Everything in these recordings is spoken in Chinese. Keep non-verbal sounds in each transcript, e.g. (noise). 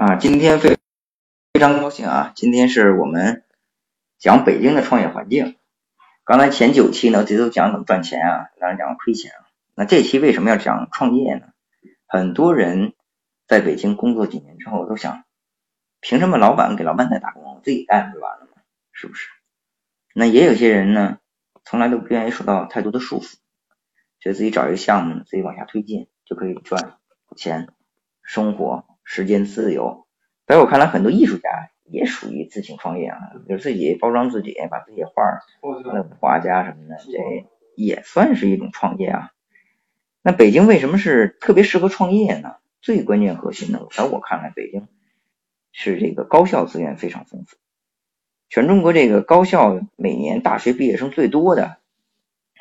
啊，今天非非常高兴啊！今天是我们讲北京的创业环境。刚才前九期呢，这都讲怎么赚钱啊，当然讲亏钱啊。那这期为什么要讲创业呢？很多人在北京工作几年之后，都想，凭什么老板给老板在打工，自己干不就完了吗？是不是？那也有些人呢，从来都不愿意受到太多的束缚，觉得自己找一个项目，自己往下推进就可以赚钱，生活。时间自由，在我看来，很多艺术家也属于自行创业啊，就是自己包装自己，把自己画儿，那画家什么的，这也算是一种创业啊。那北京为什么是特别适合创业呢？最关键核心呢，在我看来，北京是这个高校资源非常丰富，全中国这个高校每年大学毕业生最多的，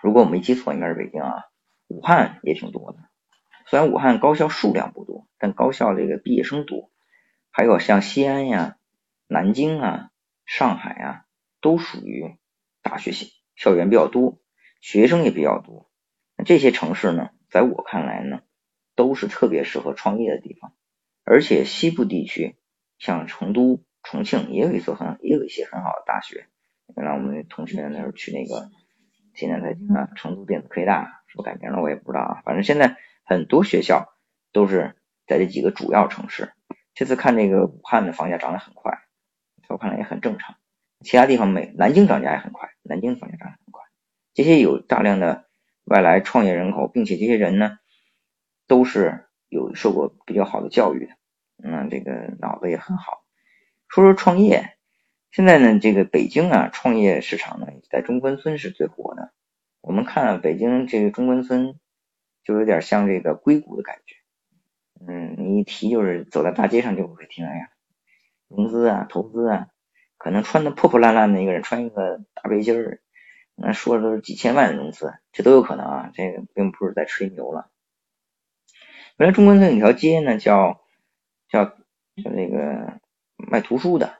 如果我没记错，应该是北京啊，武汉也挺多的。虽然武汉高校数量不多，但高校这个毕业生多，还有像西安呀、南京啊、上海啊，都属于大学校校园比较多，学生也比较多。那这些城市呢，在我看来呢，都是特别适合创业的地方。而且西部地区，像成都、重庆也有一所很也有一些很好的大学。原来我们同学那时候去那个济南财经啊、成都电子科技大，是不改名了我也不知道啊，反正现在。很多学校都是在这几个主要城市。这次看这个武汉的房价涨得很快，在我看来也很正常。其他地方没，南京涨价也很快，南京房价涨得很快。这些有大量的外来创业人口，并且这些人呢都是有受过比较好的教育的，嗯，这个脑子也很好。说说创业，现在呢，这个北京啊，创业市场呢，在中关村是最火的。我们看北京这个中关村。就有点像这个硅谷的感觉，嗯，你一提就是走在大街上就会听，哎呀，融资啊，投资啊，可能穿的破破烂烂的一个人穿一个大背心儿，那说的都是几千万的融资，这都有可能啊，这个并不是在吹牛了。原来中关村有条街呢，叫叫叫那个卖图书的，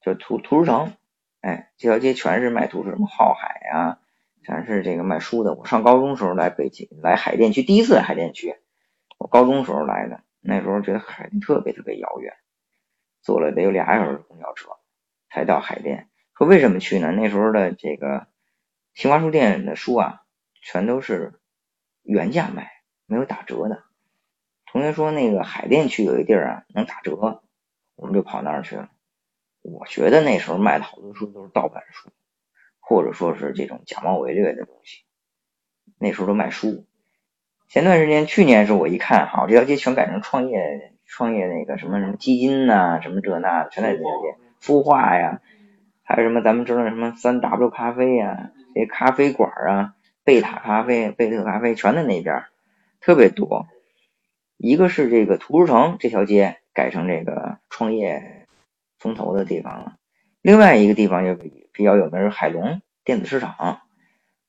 叫图图书城，哎，这条街全是卖图书，什么浩海啊。全是这个卖书的。我上高中时候来北京，来海淀区，第一次来海淀区。我高中时候来的，那时候觉得海淀特别特别遥远，坐了得有俩小时公交车才到海淀。说为什么去呢？那时候的这个新华书店的书啊，全都是原价卖，没有打折的。同学说那个海淀区有一地儿啊能打折，我们就跑那儿去了。我觉得那时候卖的好多书都是盗版书。或者说是这种假冒伪劣的东西，那时候都卖书。前段时间，去年时候我一看，好，这条街全改成创业创业那个什么什么基金呐，什么这那的，全在这条街。孵化呀，还有什么咱们知道什么三 W 咖啡呀，这些咖啡馆啊，贝塔咖啡、贝特咖啡，全在那边，特别多。一个是这个图书城这条街改成这个创业风投的地方了。另外一个地方就比较有名是海龙电子市场，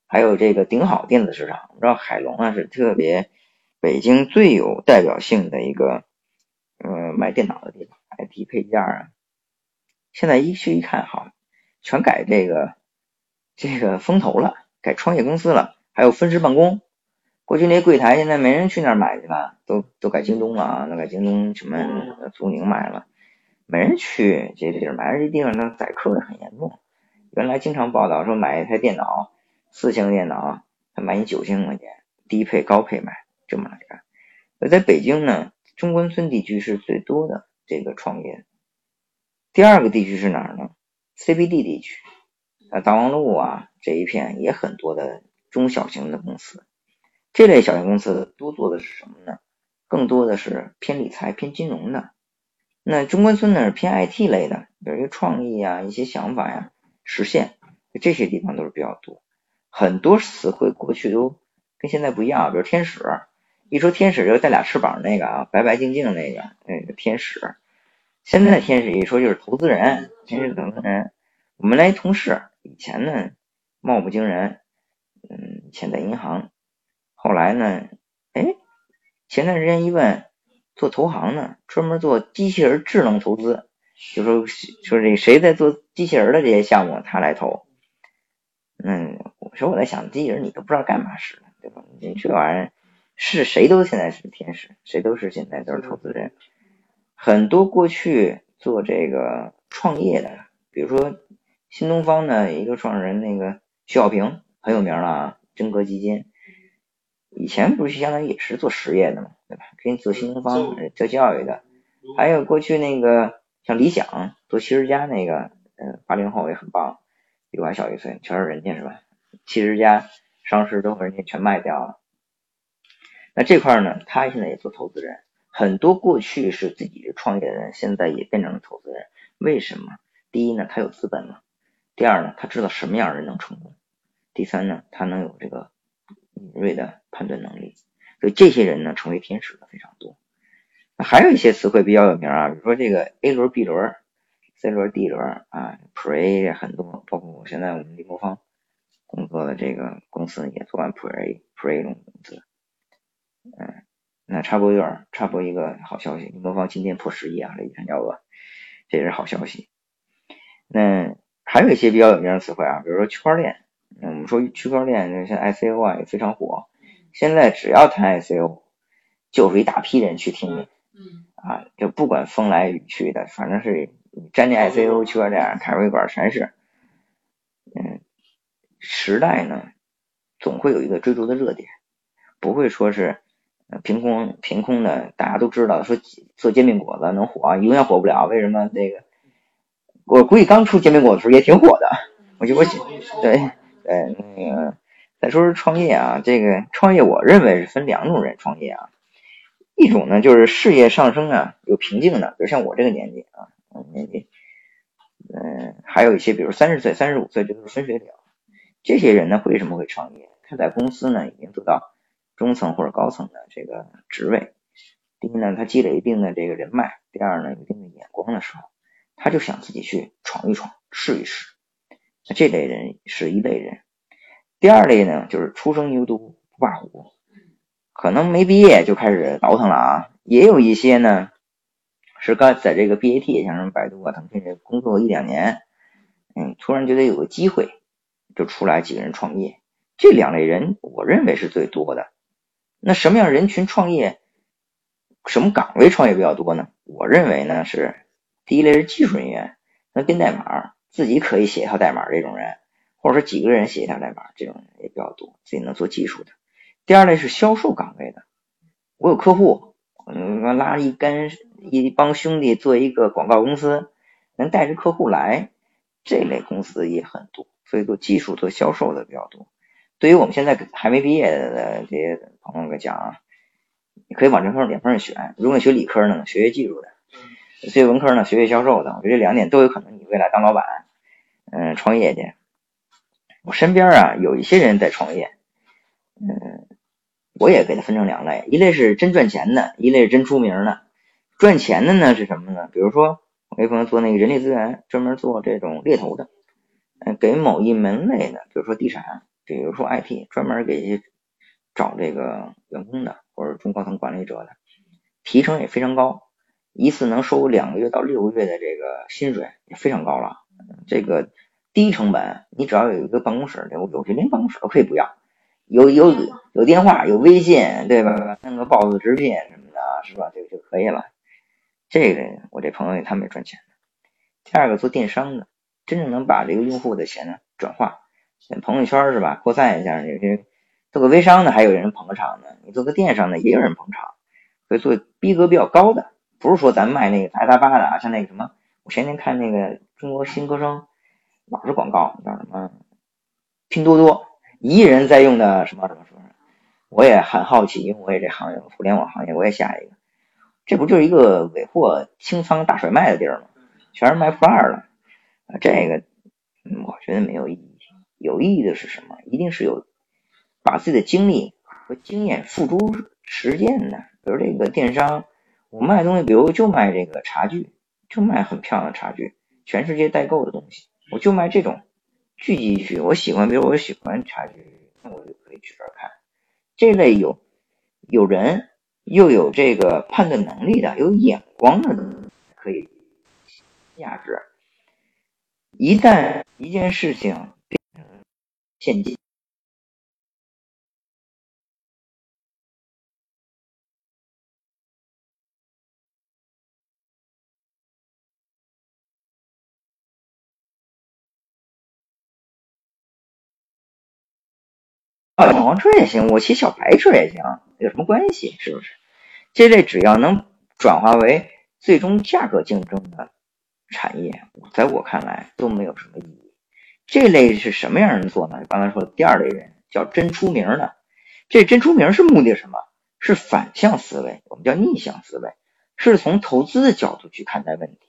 还有这个顶好电子市场。你知道海龙啊是特别北京最有代表性的一个呃卖电脑的地方，IT 配件啊。现在一去一看，好，全改这个这个风投了，改创业公司了，还有分时办公。过去那柜台现在没人去那儿买去了，都都改京东了啊，都改京东什么苏宁买了。没人去这地儿买，这地方那宰客很严重。原来经常报道说买一台电脑，四千电脑，他买你九千块钱，低配高配买，这么来干。而在北京呢，中关村地区是最多的这个创业。第二个地区是哪儿呢？CBD 地区，啊，大望路啊这一片也很多的中小型的公司。这类小型公司多做的是什么呢？更多的是偏理财、偏金融的。那中关村呢是偏 IT 类的，有一些创意啊，一些想法呀，实现这些地方都是比较多。很多词汇过去都跟现在不一样，比如天使，一说天使就带俩翅膀那个啊，白白净净那个那个天使。现在天使一说就是投资人，天使投资人。我们来一同事以前呢貌不惊人，嗯，钱在银行，后来呢，哎，前段时间一问。做投行呢，专门做机器人智能投资，就说说这谁在做机器人的这些项目，他来投。嗯，我说我在想，机器人你都不知道干嘛使的，对吧？你这玩意儿是谁都现在是天使，谁都是现在都是投资人。很多过去做这个创业的，比如说新东方的一个创始人那个徐小平很有名了啊，真格基金，以前不是相当于也是做实业的嘛，对吧？给你做新东方做教育的，还有过去那个像理想做七十家那个，嗯，八零后也很棒，比我还小一岁，全是人家是吧？七十家上市都和人家全卖掉了。那这块呢，他现在也做投资人。很多过去是自己创业的人，现在也变成了投资人。为什么？第一呢，他有资本了；第二呢，他知道什么样的人能成功；第三呢，他能有这个敏锐的判断能力。所以这些人呢，成为天使的非常多。那还有一些词汇比较有名啊，比如说这个 A 轮、B 轮、C 轮、D 轮啊，Pre 很多，包括我现在我们立博方工作的这个公司也做完 Pre Pre 融资，嗯。那插播一段，插播一个好消息，魔方今天破十亿啊，雷山交额，这也是好消息。那还有一些比较有名的词汇啊，比如说区块链，我们说区块链，像 ICO 啊也非常火。现在只要谈 ICO，就是一大批人去听，啊，就不管风来雨去的，反正是沾点 ICO 区块链、凯瑞馆全是。嗯，时代呢，总会有一个追逐的热点，不会说是。凭空凭空的，大家都知道，说做煎饼果子能火，永远火不了。为什么？那个我估计刚出煎饼果子时候也挺火的。我就我对呃那个再说说创业啊，这个创业我认为是分两种人创业啊，一种呢就是事业上升啊有瓶颈的，比如像我这个年纪啊年纪，嗯，还有一些比如三十岁、三十五岁就是分水岭，这些人呢为什么会创业？他在公司呢已经做到。中层或者高层的这个职位，第一呢，他积累一定的这个人脉；第二呢，有一定的眼光的时候，他就想自己去闯一闯，试一试。这类人是一类人。第二类呢，就是初生牛犊不怕虎，可能没毕业就开始倒腾了啊。也有一些呢，是刚在这个 BAT，像什么百度啊，腾讯这工作一两年，嗯，突然觉得有个机会，就出来几个人创业。这两类人，我认为是最多的。那什么样人群创业，什么岗位创业比较多呢？我认为呢是第一类是技术人员，那编代码自己可以写一套代码这种人，或者说几个人写一套代码这种人也比较多，自己能做技术的。第二类是销售岗位的，我有客户，嗯，拉一干一帮兄弟做一个广告公司，能带着客户来，这类公司也很多，所以做技术做销售的比较多。对于我们现在还没毕业的这些朋友们讲啊，你可以往这方两方面选。如果你学理科呢，学学技术的；学文科呢，学学销售的。我觉得这两点都有可能，你未来当老板，嗯，创业去。我身边啊有一些人在创业，嗯，我也给他分成两类，一类是真赚钱的，一类是真出名的。赚钱的呢是什么呢？比如说我一朋友做那个人力资源，专门做这种猎头的，嗯，给某一门类的，比如说地产。比如说 IT 专门给找这个员工的，或者中高层管理者的，提成也非常高，一次能收两个月到六个月的这个薪水也非常高了。这个低成本，你只要有一个办公室，有有些连办公室都可以不要，有有有电话，有微信，对吧？弄个 boss 直聘什么的，是吧？这个就可以了。这个我这朋友他们也赚钱。第二个做电商的，真正能把这个用户的钱呢转化。朋友圈是吧？扩散一下，有些做个微商的还有人捧场呢，你做个电商的也有人捧场，所以做逼格比较高的，不是说咱卖那个杂七八的啊，像那个什么，我前天看那个中国新歌声，老是广告，叫什么拼多多，一亿人在用的什么什么什么，我也很好奇，因为我也这行业，互联网行业我也下一个，这不就是一个尾货清仓大甩卖的地儿吗？全是卖负二的，这个我觉得没有意义。有意义的是什么？一定是有把自己的精力和经验付诸实践的。比如这个电商，我卖东西，比如就卖这个茶具，就卖很漂亮的茶具，全世界代购的东西，我就卖这种聚集区。我喜欢，比如我喜欢茶具，那我就可以去这儿看。这类有有人又有这个判断能力的、有眼光的，可以价值。一旦一件事情变成。现金啊。小黄车也行，我骑小白车也行，有什么关系？是不是？这类只要能转化为最终价格竞争的产业，在我看来都没有什么意义。这类是什么样人做呢？刚才说的第二类人叫真出名的。这真出名是目的什么？是反向思维，我们叫逆向思维，是从投资的角度去看待问题。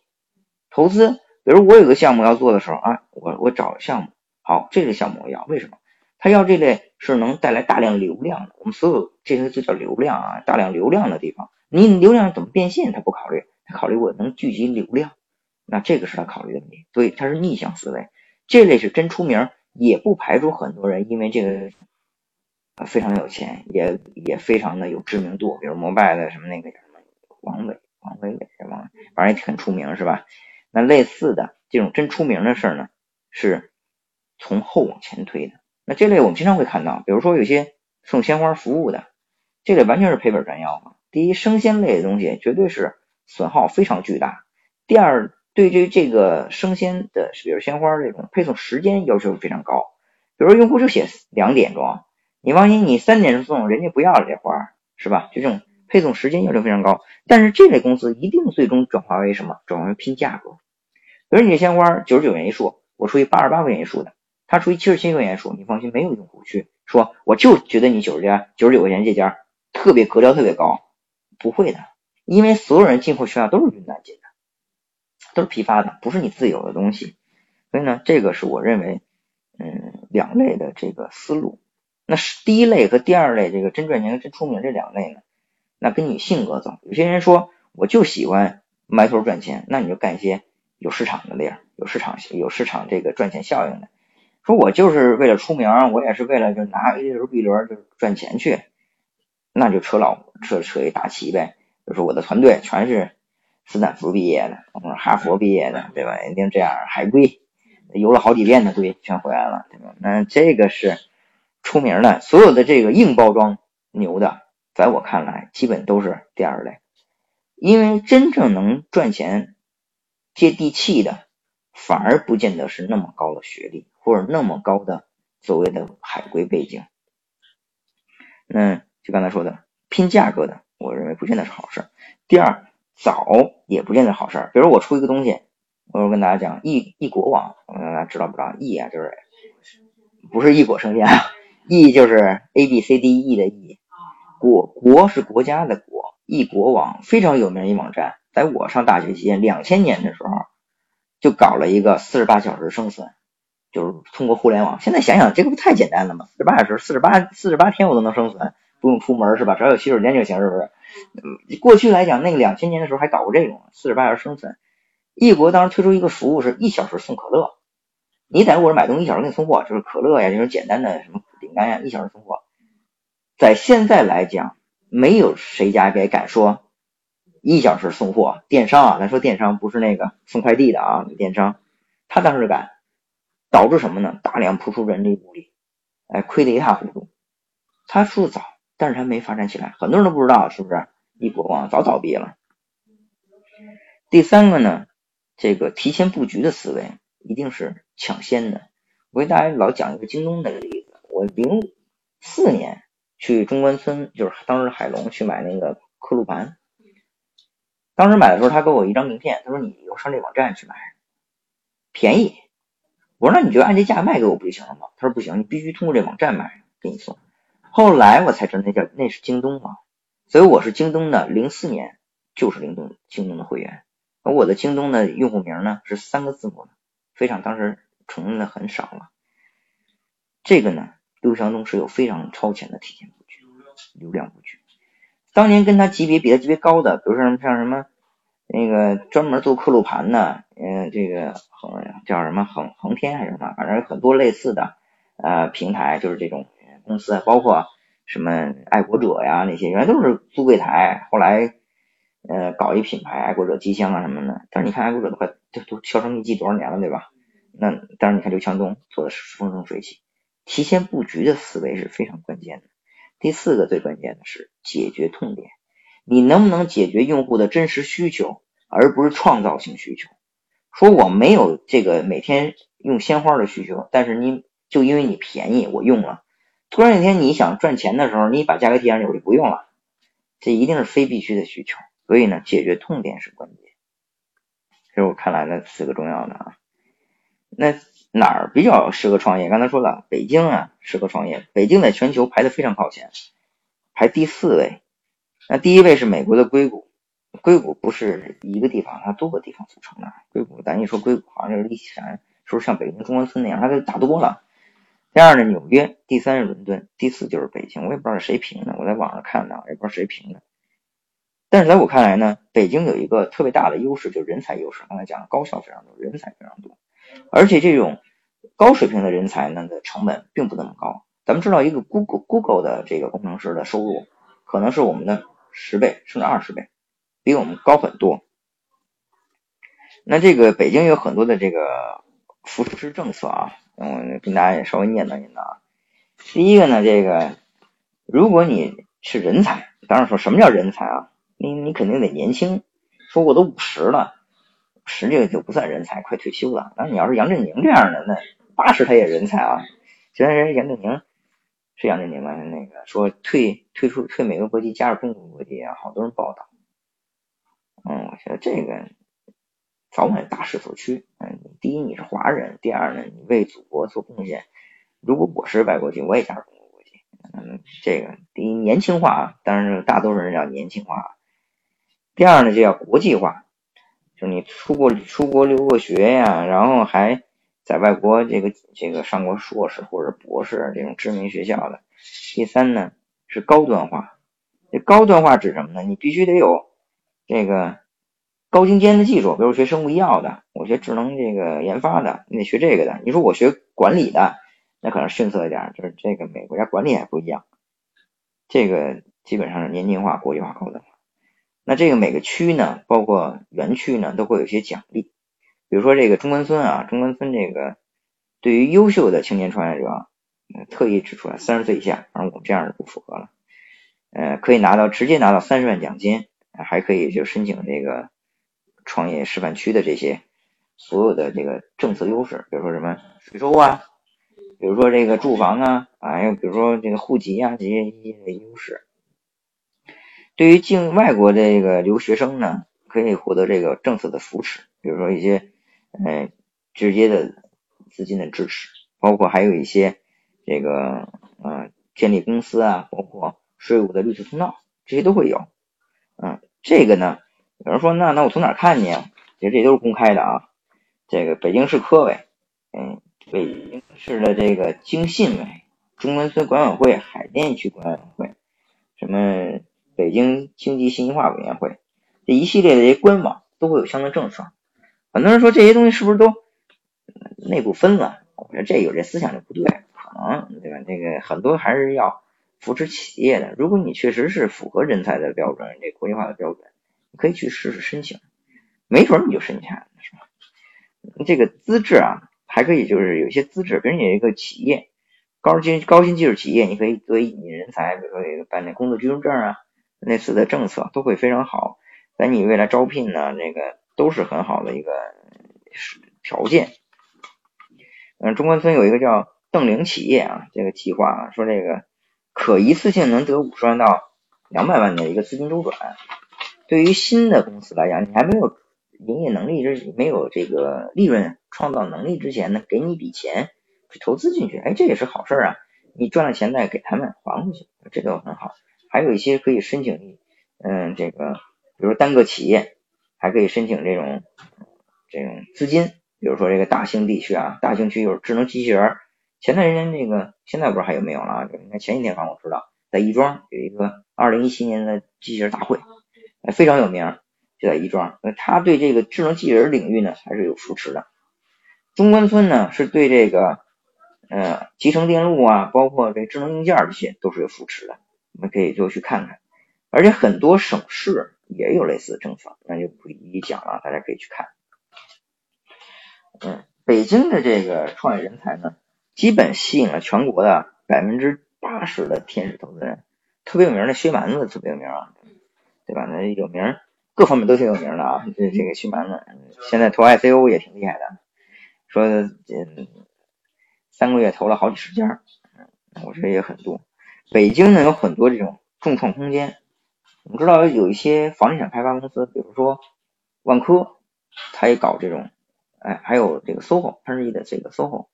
投资，比如我有个项目要做的时候啊，我我找项目，好，这个项目我要，为什么？他要这类是能带来大量流量的。我们所有这些就叫流量啊，大量流量的地方，你流量怎么变现？他不考虑，他考虑我能聚集流量，那这个是他考虑的问题。所以他是逆向思维，这类是真出名，也不排除很多人因为这个。非常有钱，也也非常的有知名度，比如摩拜的什么那个什么王伟、王伟伟是吧？反正也很出名是吧？那类似的这种真出名的事呢，是从后往前推的。那这类我们经常会看到，比如说有些送鲜花服务的，这类完全是赔本赚吆喝。第一，生鲜类的东西绝对是损耗非常巨大；第二，对于这个生鲜的，比如鲜花这种配送时间要求非常高，比如用户就写两点钟。你放心，你三点钟送，人家不要了这花，是吧？就这种配送时间要求非常高，但是这类公司一定最终转化为什么？转化为拼价格。比如你这鲜花九十九元一束，我出一八十八块钱一束的，他出一七十七块钱一束，你放心，没有用户去说我就觉得你九十家九十九块钱这家特别格调特别高，不会的，因为所有人进货渠道都是云南进的，都是批发的，不是你自有的东西。所以呢，这个是我认为嗯两类的这个思路。那是第一类和第二类，这个真赚钱和真出名这两类呢，那跟你性格走。有些人说我就喜欢埋头赚钱，那你就干一些有市场的儿，有市场有市场这个赚钱效应的。说我就是为了出名，我也是为了就拿 A 轮 B 轮就赚钱去，那就扯老扯扯一大旗呗。就是我的团队全是斯坦福毕业的，哈佛毕业的，对吧？一定这样，海归游了好几遍的龟全回来了，对吧？那这个是。出名的所有的这个硬包装牛的，在我看来，基本都是第二类，因为真正能赚钱、接地气的，反而不见得是那么高的学历或者那么高的所谓的海归背景。那就刚才说的拼价格的，我认为不见得是好事。第二，早也不见得好事。比如我出一个东西，我跟大家讲，易易国网，大家知道不知道？易啊，就是不是异果生鲜啊。易就是 A B C D E 的易，国国是国家的国，易国网非常有名一网站，在我上大学期间，两千年的时候就搞了一个四十八小时生存，就是通过互联网。现在想想，这个不太简单了吗？四十八小时，四十八四十八天我都能生存，不用出门是吧？只要有洗手间就行，是不是？过去来讲，那个两千年的时候还搞过这种四十八小时生存。一国当时推出一个服务，是一小时送可乐。你在我这买东西，一小时给你送货，就是可乐呀，这种简单的什么饼干呀，一小时送货。在现在来讲，没有谁家给敢说一小时送货。电商啊，咱说电商不是那个送快递的啊，电商他当时敢，导致什么呢？大量扑出人力物力，哎，亏得一塌糊涂。他出早，但是他没发展起来，很多人都不知道是不是？一国网早倒闭了。第三个呢，这个提前布局的思维。一定是抢先的。我给大家老讲一个京东的例子。我零四年去中关村，就是当时海龙去买那个刻录盘。当时买的时候，他给我一张名片，他说：“你以后上这网站去买，便宜。”我说：“那你就按这价卖给我不就行了吗？”他说：“不行，你必须通过这网站买，给你送。”后来我才知道那叫那是京东嘛，所以我是京东的零四年就是京东京东的会员。而我的京东的用户名呢是三个字母的。非常当时承认的很少了，这个呢，刘强东是有非常超前的提前布局，流量布局。当年跟他级别比他级别高的，比如说像什么那个专门做刻录盘的，嗯，这个恒叫什么恒恒天还是什么，反正很多类似的呃平台，就是这种公司，包括什么爱国者呀那些，原来都是租柜台，后来呃搞一品牌爱国者机箱啊什么的，但是你看爱国者都快。都都销声匿迹多少年了，对吧？那当然，你看刘强东做的是风生水起，提前布局的思维是非常关键的。第四个最关键的是解决痛点，你能不能解决用户的真实需求，而不是创造性需求？说我没有这个每天用鲜花的需求，但是你就因为你便宜，我用了，突然有一天你想赚钱的时候，你把价格提上去，我就不用了，这一定是非必须的需求。所以呢，解决痛点是关键。这是我看来的四个重要的啊。那哪儿比较适合创业？刚才说了，北京啊适合创业。北京在全球排的非常靠前，排第四位。那第一位是美国的硅谷。硅谷不是一个地方，它多个地方组成的。硅谷，咱一说硅谷，好像就是立山，是不是像北京中关村那样？它就大多了。第二呢，纽约；第三是伦敦；第四就是北京。我也不知道是谁评的，我在网上看的，也不知道谁评的。但是在我看来呢，北京有一个特别大的优势，就是人才优势。刚才讲了高校非常多，人才非常多，而且这种高水平的人才呢的成本并不那么高。咱们知道，一个 Google Google 的这个工程师的收入可能是我们的十倍甚至二十倍。比我们高很多。那这个北京有很多的这个扶持政策啊，嗯，跟大家也稍微念叨念叨啊。第一个呢，这个如果你是人才，当然说什么叫人才啊？你你肯定得年轻，说我都五十了，十这个就不算人才，快退休了。那你要是杨振宁这样的，那八十他也人才啊。虽然人杨振宁是杨振宁吗？那个说退退出退美国国籍加入中国国籍啊，好多人报道。嗯，我觉得这个早晚大势所趋。嗯，第一你是华人，第二呢你为祖国做贡献。如果我是外国籍，我也加入中国国籍。嗯，这个第一年轻化，当然大多数人要年轻化。第二呢就要国际化，就你出国出国留过学呀，然后还在外国这个这个上过硕士或者博士这种知名学校的。第三呢是高端化，这高端化指什么呢？你必须得有。这个高精尖的技术，比如学生物医药的，我学智能这个研发的，你得学这个的。你说我学管理的，那可能逊色一点，就是这个每个国家管理还不一样。这个基本上是年轻化、国际化、高端化。那这个每个区呢，包括园区呢，都会有一些奖励。比如说这个中关村啊，中关村这个对于优秀的青年创业者，特意指出来，三十岁以下，反正我们这样的不符合了。呃，可以拿到直接拿到三十万奖金。还可以就申请这个创业示范区的这些所有的这个政策优势，比如说什么税收啊，比如说这个住房啊，还有比如说这个户籍啊这些一些优势。对于境外国这个留学生呢，可以获得这个政策的扶持，比如说一些呃直接的资金的支持，包括还有一些这个呃建立公司啊，包括税务的绿色通道，这些都会有。嗯，这个呢，有人说那那我从哪看去啊？其实这都是公开的啊。这个北京市科委，嗯，北京市的这个经信委、中关村管委会、海淀区管委会，什么北京经济信息化委员会，这一系列的这些官网都会有相应政策。很多人说这些东西是不是都内部分了？我觉得这有这思想就不对，可能对吧？这个很多还是要。扶持企业的，如果你确实是符合人才的标准，这国际化的标准，你可以去试试申请，没准你就申请了，是吧？这个资质啊，还可以就是有些资质，比如你一个企业，高新高新技术企业，你可以作为引进人才，比如说办那工作居住证啊，类似的政策都会非常好，在你未来招聘呢，这个都是很好的一个条件。嗯，中关村有一个叫邓玲企业啊，这个计划啊，说这个。可一次性能得五十万到两百万的一个资金周转，对于新的公司来讲，你还没有营业能力之没有这个利润创造能力之前呢，给你一笔钱去投资进去，哎，这也是好事啊！你赚了钱再给他们还回去，这都很好。还有一些可以申请，嗯，这个比如单个企业还可以申请这种这种资金，比如说这个大兴地区啊，大兴区有智能机器人。前段时间那个现在不知道还有没有了啊？应该前几天反正我知道，在亦庄有一个二零一七年的机器人大会，非常有名，就在亦庄。那他对这个智能机器人领域呢还是有扶持的。中关村呢是对这个呃集成电路啊，包括这智能硬件这些都是有扶持的，我们可以就去看看。而且很多省市也有类似的政策，那就不一一讲了，大家可以去看。嗯，北京的这个创业人才呢？基本吸引了全国的百分之八十的天使投资人，特别有名的薛蛮子特别有名啊，对吧？那有名，各方面都挺有名的啊。这这个薛蛮子现在投 ICO 也挺厉害的，说嗯三个月投了好几十家，我觉得也很多。北京呢有很多这种众创空间，我们知道有一些房地产开发公司，比如说万科，它也搞这种，哎，还有这个 SOHO，潘石屹的这个 SOHO，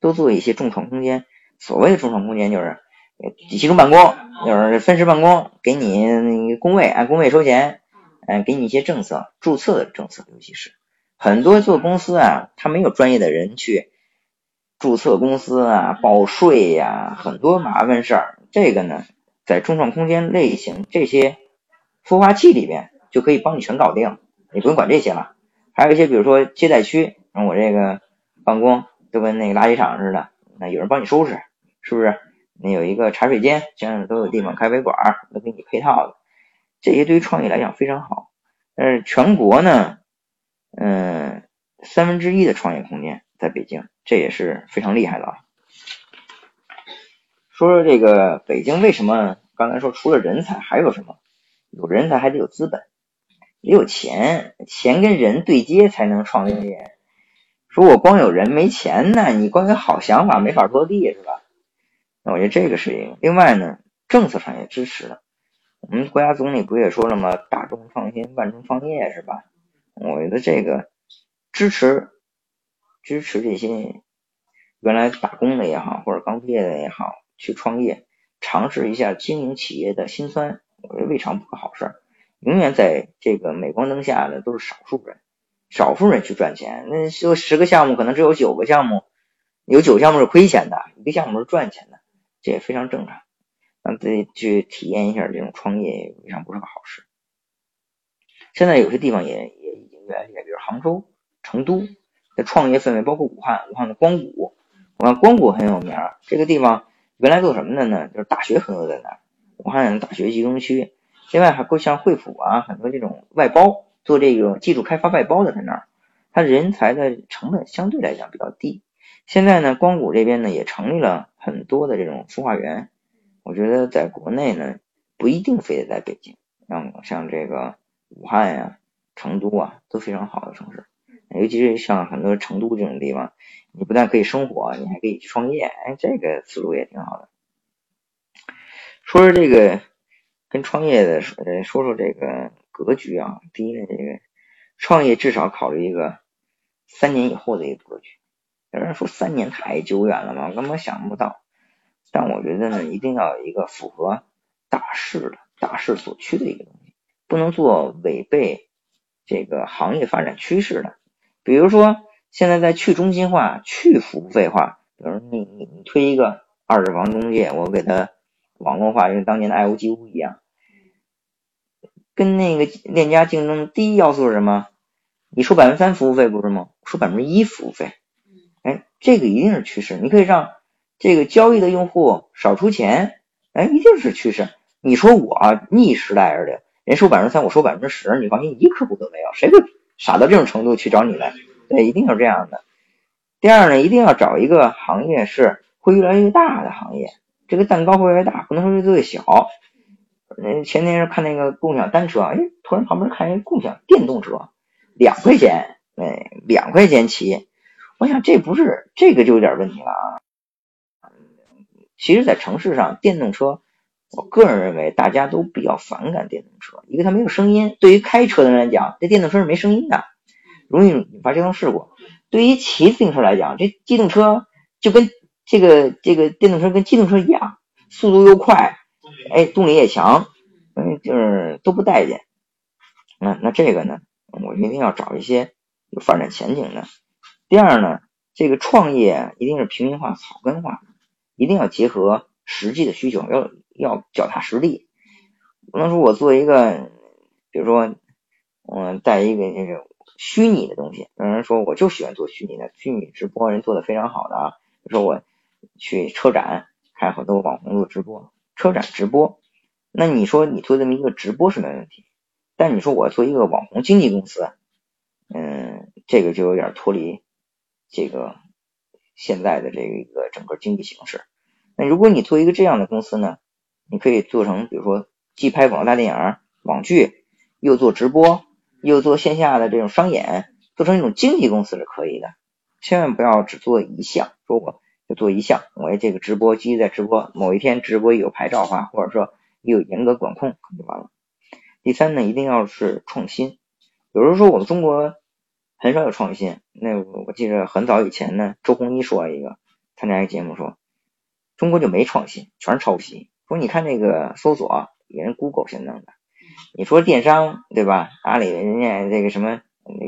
都做一些众创空间。所谓的众创空间就是集中办公，就是分时办公，给你工位按工位收钱，嗯，给你一些政策，注册的政策，尤其是很多做公司啊，他没有专业的人去注册公司啊，报税呀，很多麻烦事儿。这个呢，在众创空间类型这些孵化器里边就可以帮你全搞定，你不用管这些了。还有一些比如说接待区，我这个办公都跟那个垃圾场似的，那有人帮你收拾。是不是？那有一个茶水间，这样都有地方开饭馆，都给你配套的。这些对于创业来讲非常好。但是全国呢，嗯，三分之一的创业空间在北京，这也是非常厉害的啊。说说这个北京为什么？刚才说除了人才还有什么？有人才还得有资本，也有钱，钱跟人对接才能创业。说我光有人没钱呢，你光有好想法没法落地，是吧？那我觉得这个是一个，另外呢，政策上也支持的。我们国家总理不也说了吗？大众创新，万众创业，是吧？我觉得这个支持支持这些原来打工的也好，或者刚毕业的也好，去创业，尝试一下经营企业的辛酸，我觉得未尝不是好事。永远在这个镁光灯下的都是少数人，少数人去赚钱。那说十个项目，可能只有九个项目，有九项目是亏钱的，一个项目是赚钱的。这也非常正常，让自己去体验一下这种创业，未尝不是个好事。现在有些地方也也已经越来越，比如杭州、成都的创业氛围，包括武汉，武汉的光谷，武汉光谷很有名。这个地方原来做什么的呢？就是大学很多在那儿，武汉大学集中区。另外还会像惠普啊，很多这种外包做这个技术开发外包的在那儿，它人才的成本相对来讲比较低。现在呢，光谷这边呢也成立了很多的这种孵化园。我觉得在国内呢，不一定非得在北京，像像这个武汉呀、成都啊，都非常好的城市。尤其是像很多成都这种地方，你不但可以生活，你还可以去创业。哎，这个思路也挺好的。说说这个跟创业的，呃，说说这个格局啊。第一呢，这个创业至少考虑一个三年以后的一个格局。有人说三年太久远了嘛，根本想不到。但我觉得呢，一定要有一个符合大势的大势所趋的一个东西，不能做违背这个行业发展趋势的。比如说，现在在去中心化、去服务费化，比如你你你推一个二手房中介，我给他网络化，就当年的爱屋及乌一样，跟那个链家竞争第一要素是什么？你收百分之三服务费不是吗？收百分之一服务费。哎，这个一定是趋势。你可以让这个交易的用户少出钱，哎，一定是趋势。你说我逆时代而的，人收百分之三，我收百分之十，你放心，一颗股都没有，谁会傻到这种程度去找你来？对，一定是这样的。第二呢，一定要找一个行业是会越来越大的行业，这个蛋糕会越大，不能说越做越小。嗯，前天是看那个共享单车，哎，突然旁边看一个共享电动车，两块钱，哎，两块钱起。我想这不是这个就有点问题了啊！其实，在城市上，电动车，我个人认为大家都比较反感电动车，一个它没有声音。对于开车的人来讲，这电动车是没声音的，容易引发交通事故。对于骑自行车来讲，这机动车就跟这个这个电动车跟机动车一样，速度又快，哎，动力也强，嗯，就是都不待见。那那这个呢，我一定要找一些有发展前景的。第二呢，这个创业一定是平民化、草根化，一定要结合实际的需求，要要脚踏实地，不能说我做一个，比如说，嗯，带一个那个虚拟的东西，有人说我就喜欢做虚拟的，虚拟直播人做的非常好的啊，说我去车展开好多网红做直播，车展直播，那你说你做这么一个直播是没问题，但你说我做一个网红经纪公司，嗯，这个就有点脱离。这个现在的这个一个整个经济形势，那如果你做一个这样的公司呢，你可以做成，比如说既拍广告大电影、网剧，又做直播，又做线下的这种商演，做成一种经纪公司是可以的。千万不要只做一项，说我就做一项，我这个直播继续在直播，某一天直播有牌照化，或者说有严格管控就完了。第三呢，一定要是创新。有人说我们中国很少有创新，那我记得很早以前呢，周鸿祎说一个参加一个节目说，中国就没创新，全是抄袭。说你看那个搜索，人 Google 先弄的，你说电商对吧？阿里人家这个什么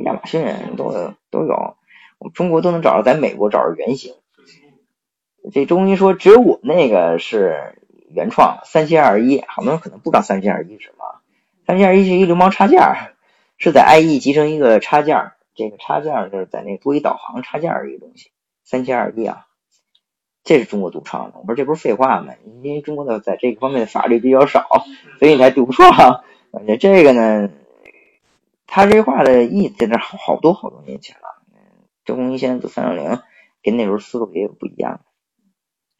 亚马逊都都有，我们中国都能找着，在美国找着原型。这周鸿祎说，只有我那个是原创，三七二一。好多人可能不知道三七二一是什么，三七二一是一流氓插件，是在 IE 集成一个插件，这个插件就是在那多一导航插件一个东西，三七二一啊。这是中国独创的，我说这不是废话吗？因为中国的在这个方面的法律比较少，所以你才独创。而且这个呢，他这话的意思在那好多好多年前了。周鸿祎先生做三六零，跟那时候思路也有不一样。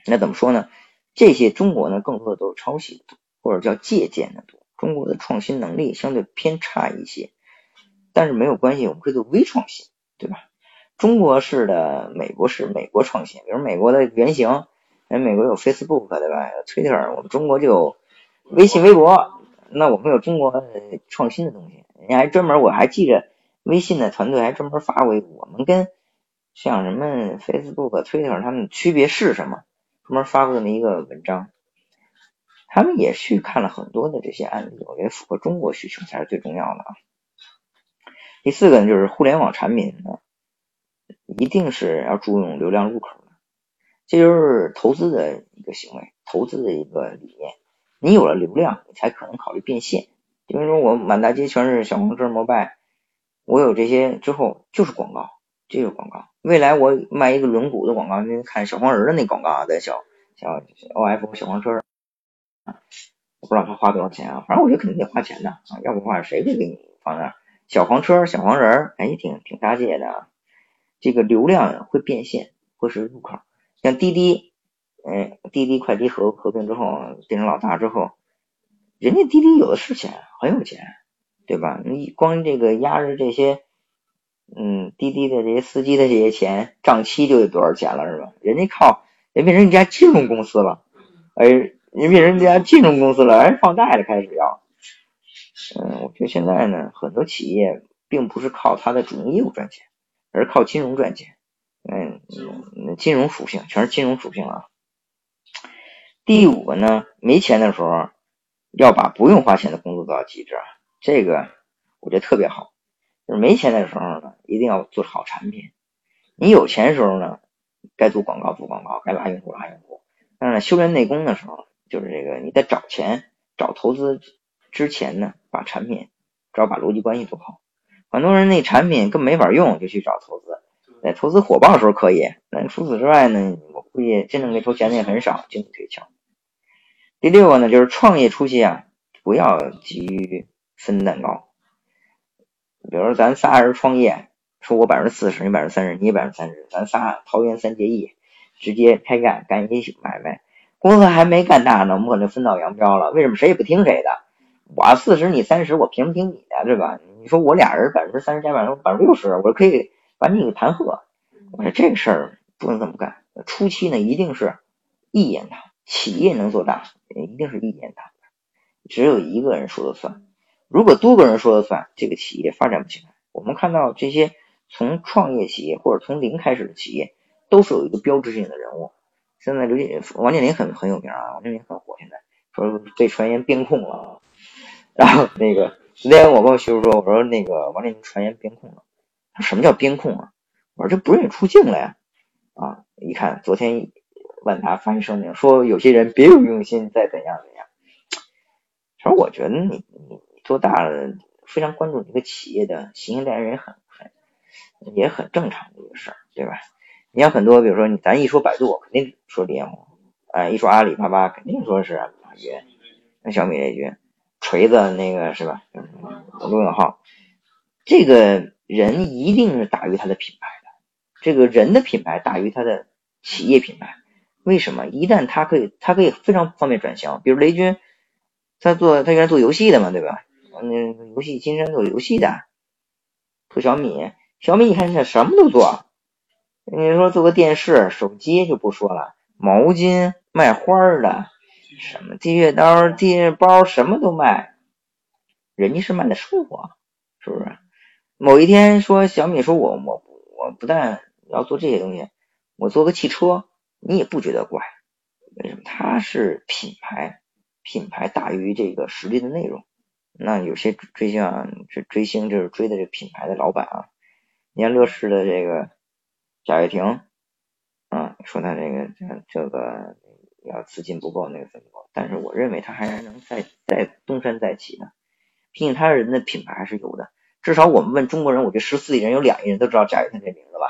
那怎么说呢？这些中国呢，更多的都是抄袭的，或者叫借鉴的多。中国的创新能力相对偏差一些，但是没有关系，我们可以做微创新，对吧？中国式的美国式美国创新，比如美国的原型，人美国有 Facebook 对吧？Twitter，我们中国就有微信、微博，那我们有中国创新的东西。人家还专门，我还记着微信的团队还专门发过，我们跟像什么 Facebook、Twitter 他们区别是什么？专门发过这么一个文章，他们也去看了很多的这些案例，我觉得符合中国需求才是最重要的啊。第四个呢，就是互联网产品呢。一定是要注重流量入口的，这就是投资的一个行为，投资的一个理念。你有了流量，你才可能考虑变现。比如说，我满大街全是小黄车、摩拜，我有这些之后就是广告，就是广告。未来我卖一个轮毂的广告，你看小黄人的那广告啊，在小小 OF 小黄车啊，我不知道他花多少钱啊，反正我觉得肯定得花钱的啊，要不花谁会给你放那儿小黄车、小黄人？哎，挺挺搭界的啊。这个流量会变现，会是入口。像滴滴，嗯，滴滴快滴合合并之后变成老大之后，人家滴滴有的是钱，很有钱，对吧？你光这个压着这些，嗯，滴滴的这些司机的这些钱，账期就得多少钱了，是吧？人家靠，人变成一家金融公司了，哎，人变成一家金融公司了，哎，放贷了，开始要。嗯，我觉得现在呢，很多企业并不是靠它的主营业务赚钱。而是靠金融赚钱，嗯，金融属性全是金融属性啊。第五个呢，没钱的时候要把不用花钱的工作做到极致，这个我觉得特别好。就是没钱的时候呢，一定要做好产品；你有钱时候呢，该做广告做广告，该拉用户拉用户。但是呢修炼内功的时候，就是这个你在找钱、找投资之前呢，把产品只要把逻辑关系做好。很多人那产品根本没法用，就去找投资。在投资火爆的时候可以，那除此之外呢，我估计真正给投钱的也很少，经济推敲。第六个呢，就是创业初期啊，不要急于分蛋糕。比如说咱仨人创业，说我百分之四十，你百分之三十，你百分之三十，咱仨桃园三结义，直接开干干一些买卖，公司还没干大呢，我们可能分道扬镳了。为什么谁也不听谁的？我四十，你三十，我凭什么听你的，对吧？你说我俩人百分之三十加百分之六十，我可以把你给弹劾。我说这个事儿不能这么干。初期呢，一定是一言堂，企业能做大，一定是一言堂，只有一个人说了算。如果多个人说了算，这个企业发展不起来。我们看到这些从创业企业或者从零开始的企业，都是有一个标志性的人物。现在刘建王健林很很有名啊，王健林很火，现在说被传言编控了，然后那个。昨天我跟我媳妇说，我说那个王健林传言编控了，他什么叫编控啊？我说这不愿意出境了呀！啊，一看昨天万达发一声明说，有些人别有用心，再怎样怎样。其实我觉得你你做大了，非常关注一个企业的形象代人很很也很正常的一个事儿，对吧？你像很多，比如说你咱一说百度，肯定说李彦宏；哎，一说阿里巴巴，肯定说是马云。那小米这句。锤子那个是吧？罗永浩，这个人一定是大于他的品牌的，这个人的品牌大于他的企业品牌。为什么？一旦他可以，他可以非常方便转型。比如雷军，他做他原来做游戏的嘛，对吧？那游戏金山做游戏的，做小米，小米你看他什么都做，你说做个电视、手机就不说了，毛巾、卖花的，什么剃月刀、地月包，什么都卖。人家是卖的生活，是不是？某一天说小米说我我我不但要做这些东西，我做个汽车，你也不觉得怪。为什么？它是品牌，品牌大于这个实力的内容。那有些追星啊，这追星就是追的这品牌的老板啊。你看乐视的这个贾跃亭，啊，说他这个这这个要资金不够，那个怎么够？但是我认为他还是能再再东山再起的。毕竟他人的品牌还是有的，至少我们问中国人，我觉得十四亿人有两亿人都知道贾跃亭这名字吧，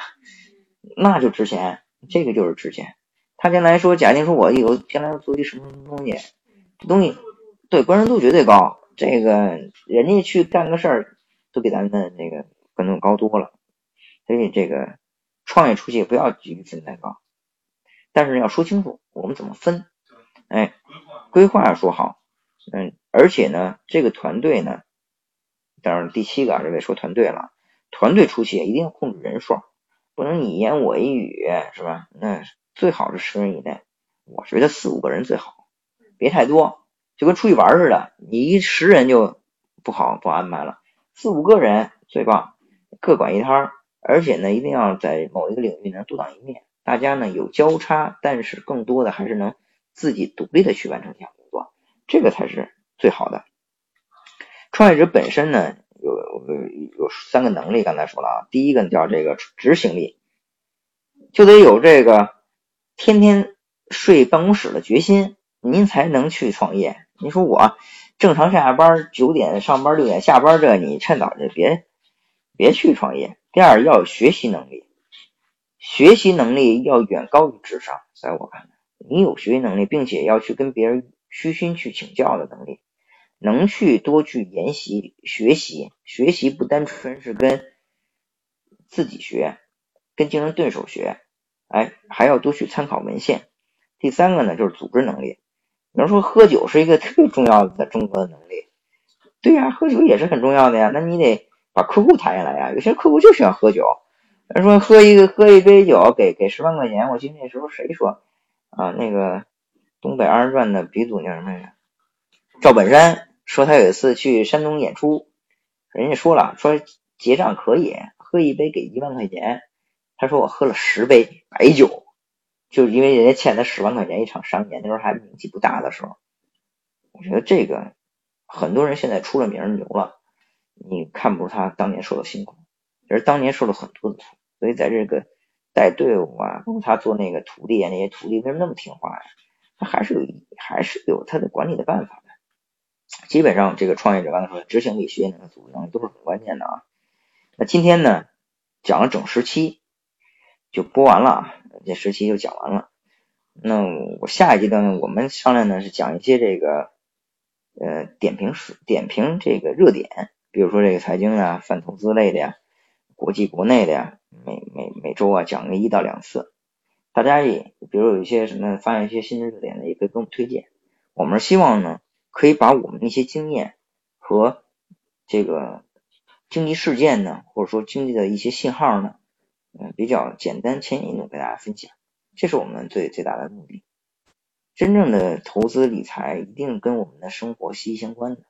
那就值钱，这个就是值钱。他将来说，贾跃亭说我有将来要做一什么什么东西，这东西对关注度绝对高，这个人家去干个事儿都比咱们的那个可能高多了。所以这个创业初期不要急于分太高，但是要说清楚我们怎么分，哎，规划要说好。嗯，而且呢，这个团队呢，当然第七个啊这位说团队了，团队初期一定要控制人数，不能你言我一语，是吧？那最好是十人以内，我觉得四五个人最好，别太多，就跟出去玩似的，你一十人就不好不安排了，四五个人最棒，各管一摊，而且呢，一定要在某一个领域能独当一面，大家呢有交叉，但是更多的还是能自己独立的去完成这项工作。这个才是最好的。创业者本身呢，有有有三个能力，刚才说了啊，第一个叫这个执行力，就得有这个天天睡办公室的决心，您才能去创业。你说我正常上下班，九点上班，六点下班，这你趁早就别别去创业。第二，要有学习能力，学习能力要远高于智商，在我看来，你有学习能力，并且要去跟别人。虚心去请教的能力，能去多去研习学习，学习不单纯是跟自己学，跟竞争对手学，哎，还要多去参考文献。第三个呢，就是组织能力。比如说喝酒是一个 (laughs) 特别重要的在中国的能力，对呀，喝酒也是很重要的呀。那你得把客户谈下来呀。有些客户就喜欢喝酒，说喝一个喝一杯酒给给十万块钱。我记得那时候谁说啊那个。东北二人转的鼻祖叫什么来着？赵本山说他有一次去山东演出，人家说了说结账可以喝一杯给一万块钱，他说我喝了十杯白酒，就是因为人家欠他十万块钱一场商演，那时候还名气不大的时候。我觉得这个很多人现在出了名牛了，你看不出他当年受的辛苦，而当年受了很多的苦，所以在这个带队伍啊，包括他做那个徒弟啊，那些徒弟为什么那么听话呀？他还是有，还是有他的管理的办法的。基本上，这个创业者刚才说，执行力、学习能力、组织能力都是很关键的啊。那今天呢，讲了整十期，就播完了，这时期就讲完了。那我下一阶段呢，我们商量呢是讲一些这个呃点评是点评这个热点，比如说这个财经啊、泛投资类的呀、国际国内的呀，每每每周啊讲个一到两次。大家也，比如有一些什么发现一些新的热点呢，也可以给我们推荐。我们希望呢，可以把我们那些经验和这个经济事件呢，或者说经济的一些信号呢，嗯，比较简单浅易的给大家分享。这是我们最最大的目的。真正的投资理财一定跟我们的生活息息相关的，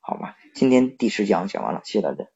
好吧？今天第十讲讲完了，谢谢大家。